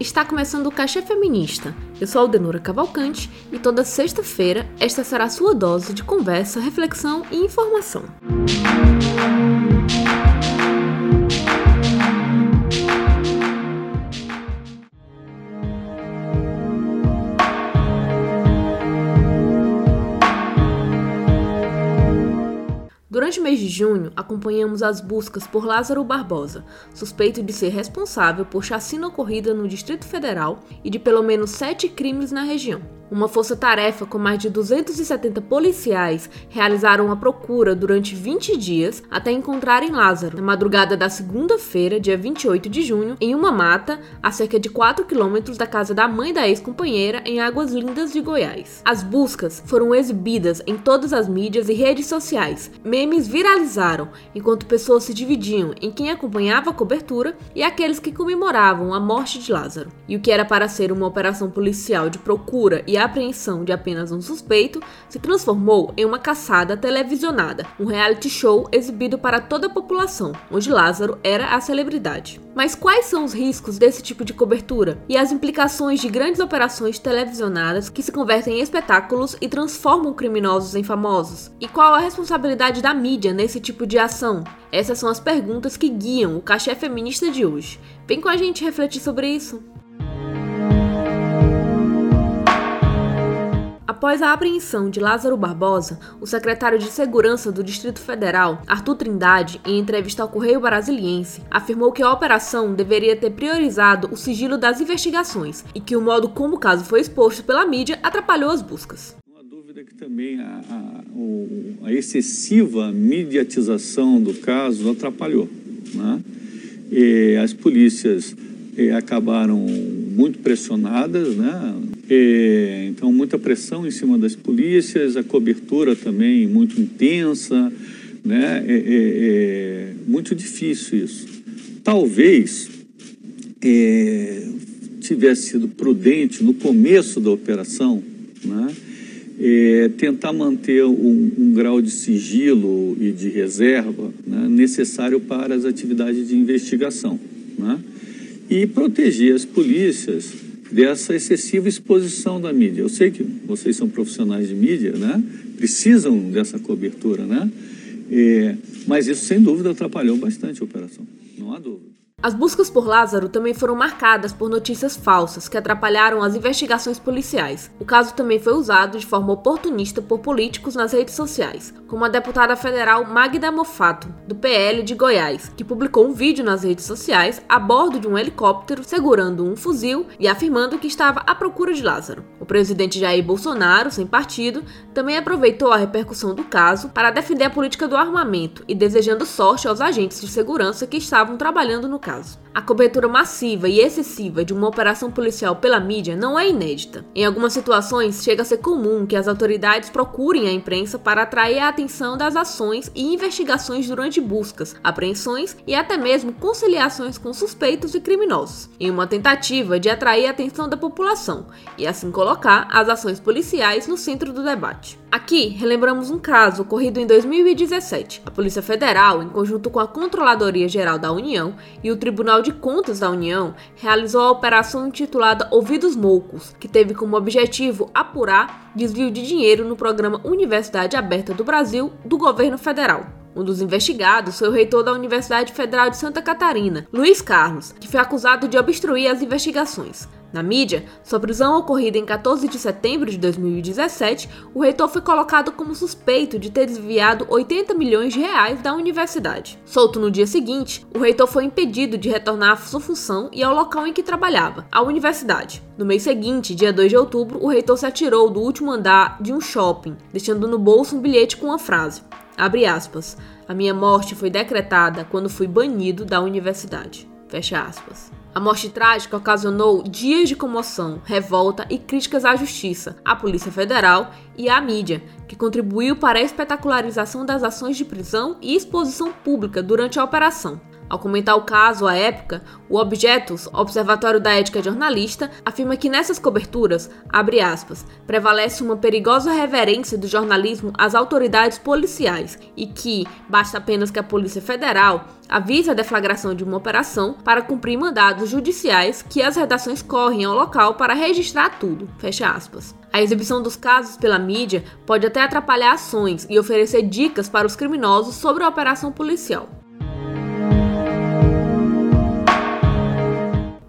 Está começando o Cachê Feminista. Eu sou Aldenora Cavalcante e toda sexta-feira esta será a sua dose de conversa, reflexão e informação. Durante o mês de junho, acompanhamos as buscas por Lázaro Barbosa, suspeito de ser responsável por chacina ocorrida no Distrito Federal e de pelo menos sete crimes na região. Uma força-tarefa com mais de 270 policiais realizaram a procura durante 20 dias até encontrarem Lázaro, na madrugada da segunda-feira, dia 28 de junho, em uma mata a cerca de 4 quilômetros da casa da mãe da ex-companheira em Águas Lindas de Goiás. As buscas foram exibidas em todas as mídias e redes sociais. Memes viralizaram, enquanto pessoas se dividiam em quem acompanhava a cobertura e aqueles que comemoravam a morte de Lázaro. E o que era para ser uma operação policial de procura e a apreensão de apenas um suspeito se transformou em uma caçada televisionada, um reality show exibido para toda a população, onde Lázaro era a celebridade. Mas quais são os riscos desse tipo de cobertura e as implicações de grandes operações televisionadas que se convertem em espetáculos e transformam criminosos em famosos? E qual a responsabilidade da mídia nesse tipo de ação? Essas são as perguntas que guiam o cachê feminista de hoje. Vem com a gente refletir sobre isso. Após a apreensão de Lázaro Barbosa, o secretário de Segurança do Distrito Federal, Arthur Trindade, em entrevista ao Correio Brasiliense, afirmou que a operação deveria ter priorizado o sigilo das investigações e que o modo como o caso foi exposto pela mídia atrapalhou as buscas. Não há dúvida que também a, a, a excessiva mediatização do caso atrapalhou. Né? As polícias eh, acabaram muito pressionadas, né? É, então, muita pressão em cima das polícias, a cobertura também muito intensa, né? É, é, é muito difícil isso. Talvez é, tivesse sido prudente no começo da operação, né? É, tentar manter um, um, grau de sigilo e de reserva né? necessário para as atividades de investigação. Né? E proteger as polícias dessa excessiva exposição da mídia. Eu sei que vocês são profissionais de mídia, né? Precisam dessa cobertura, né? É, mas isso, sem dúvida, atrapalhou bastante a operação. Não há dúvida. As buscas por Lázaro também foram marcadas por notícias falsas que atrapalharam as investigações policiais. O caso também foi usado de forma oportunista por políticos nas redes sociais, como a deputada federal Magda Mofato, do PL de Goiás, que publicou um vídeo nas redes sociais a bordo de um helicóptero segurando um fuzil e afirmando que estava à procura de Lázaro. O presidente Jair Bolsonaro, sem partido, também aproveitou a repercussão do caso para defender a política do armamento e desejando sorte aos agentes de segurança que estavam trabalhando no caso caso. A cobertura massiva e excessiva de uma operação policial pela mídia não é inédita. Em algumas situações, chega a ser comum que as autoridades procurem a imprensa para atrair a atenção das ações e investigações durante buscas, apreensões e até mesmo conciliações com suspeitos e criminosos, em uma tentativa de atrair a atenção da população e assim colocar as ações policiais no centro do debate. Aqui, relembramos um caso ocorrido em 2017. A Polícia Federal, em conjunto com a Controladoria Geral da União e o Tribunal de Contas da União, realizou a operação intitulada Ouvidos Moucos, que teve como objetivo apurar desvio de dinheiro no programa Universidade Aberta do Brasil do governo federal. Um dos investigados foi o reitor da Universidade Federal de Santa Catarina, Luiz Carlos, que foi acusado de obstruir as investigações. Na mídia, sua prisão ocorrida em 14 de setembro de 2017, o reitor foi colocado como suspeito de ter desviado 80 milhões de reais da universidade. Solto no dia seguinte, o reitor foi impedido de retornar à sua função e ao local em que trabalhava, a universidade. No mês seguinte, dia 2 de outubro, o reitor se atirou do último andar de um shopping, deixando no bolso um bilhete com a frase: Abre aspas. A minha morte foi decretada quando fui banido da universidade. Fecha aspas. A morte trágica ocasionou dias de comoção, revolta e críticas à justiça, à Polícia Federal e à mídia, que contribuiu para a espetacularização das ações de prisão e exposição pública durante a operação. Ao comentar o caso à época, o Objetos, Observatório da Ética Jornalista, afirma que nessas coberturas, abre aspas, prevalece uma perigosa reverência do jornalismo às autoridades policiais e que basta apenas que a Polícia Federal avise a deflagração de uma operação para cumprir mandados judiciais que as redações correm ao local para registrar tudo. Fecha aspas. A exibição dos casos pela mídia pode até atrapalhar ações e oferecer dicas para os criminosos sobre a operação policial.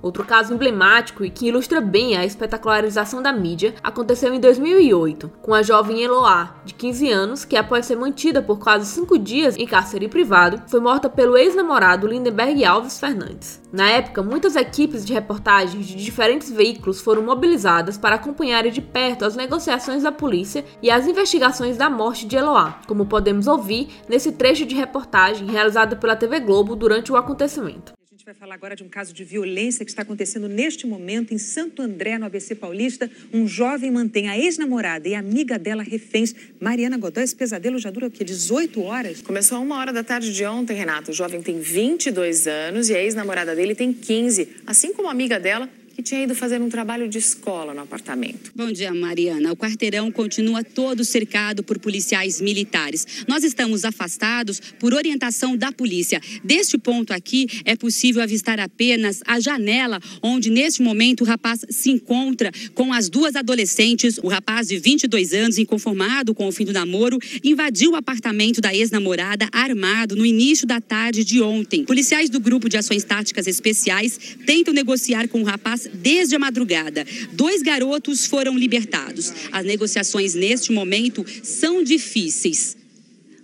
Outro caso emblemático e que ilustra bem a espetacularização da mídia aconteceu em 2008, com a jovem Eloá, de 15 anos, que após ser mantida por quase cinco dias em cárcere privado, foi morta pelo ex-namorado Lindenberg Alves Fernandes. Na época, muitas equipes de reportagens de diferentes veículos foram mobilizadas para acompanharem de perto as negociações da polícia e as investigações da morte de Eloá, como podemos ouvir nesse trecho de reportagem realizada pela TV Globo durante o acontecimento gente vai falar agora de um caso de violência que está acontecendo neste momento em Santo André, no ABC Paulista. Um jovem mantém a ex-namorada e amiga dela reféns. Mariana Godoy, esse pesadelo já dura o quê? 18 horas? Começou a uma hora da tarde de ontem, Renato. O jovem tem 22 anos e a ex-namorada dele tem 15. Assim como a amiga dela, que tinha ido fazer um trabalho de escola no apartamento. Bom dia, Mariana. O quarteirão continua todo cercado por policiais militares. Nós estamos afastados por orientação da polícia. Deste ponto aqui, é possível avistar apenas a janela onde, neste momento, o rapaz se encontra com as duas adolescentes. O rapaz de 22 anos, inconformado com o fim do namoro, invadiu o apartamento da ex-namorada armado no início da tarde de ontem. Policiais do Grupo de Ações Táticas Especiais tentam negociar com o rapaz desde a madrugada. Dois garotos foram libertados. As negociações neste momento são difíceis.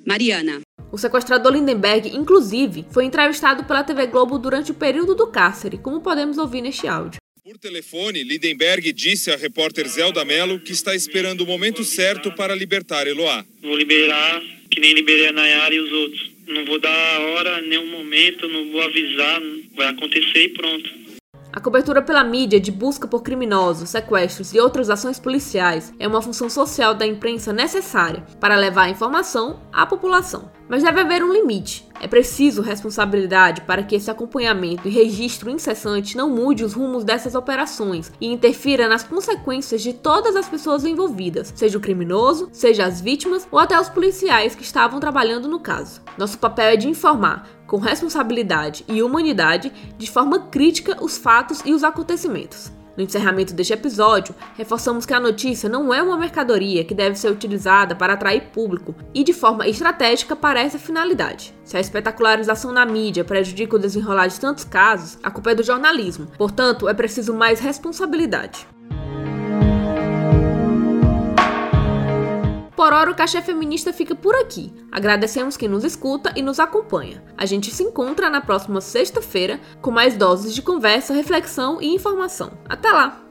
Mariana. O sequestrador Lindenberg, inclusive, foi entrevistado pela TV Globo durante o período do cárcere, como podemos ouvir neste áudio. Por telefone, Lindenberg disse à repórter Zelda Mello que está esperando o momento certo para libertar Eloá. Vou liberar, que nem liberei a Nayara e os outros. Não vou dar hora, nenhum momento, não vou avisar, vai acontecer e pronto. A cobertura pela mídia de busca por criminosos, sequestros e outras ações policiais é uma função social da imprensa necessária para levar a informação à população. Mas deve haver um limite. É preciso responsabilidade para que esse acompanhamento e registro incessante não mude os rumos dessas operações e interfira nas consequências de todas as pessoas envolvidas, seja o criminoso, seja as vítimas ou até os policiais que estavam trabalhando no caso. Nosso papel é de informar, com responsabilidade e humanidade, de forma crítica os fatos e os acontecimentos. No encerramento deste episódio, reforçamos que a notícia não é uma mercadoria que deve ser utilizada para atrair público e de forma estratégica para essa finalidade. Se a espetacularização na mídia prejudica o desenrolar de tantos casos, a culpa é do jornalismo. Portanto, é preciso mais responsabilidade. Hora, o Cachê Feminista fica por aqui. Agradecemos quem nos escuta e nos acompanha. A gente se encontra na próxima sexta-feira com mais doses de conversa, reflexão e informação. Até lá!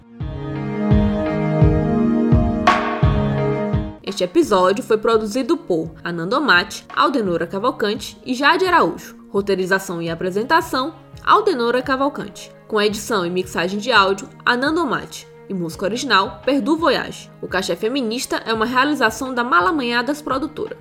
Este episódio foi produzido por Ananda Mate, Aldenora Cavalcante e Jade Araújo. Roteirização e apresentação, Aldenora Cavalcante. Com edição e mixagem de áudio, Ananda Mate e música original Perdu Voyage. O Cachê Feminista é uma realização da Malamanhadas Produtora.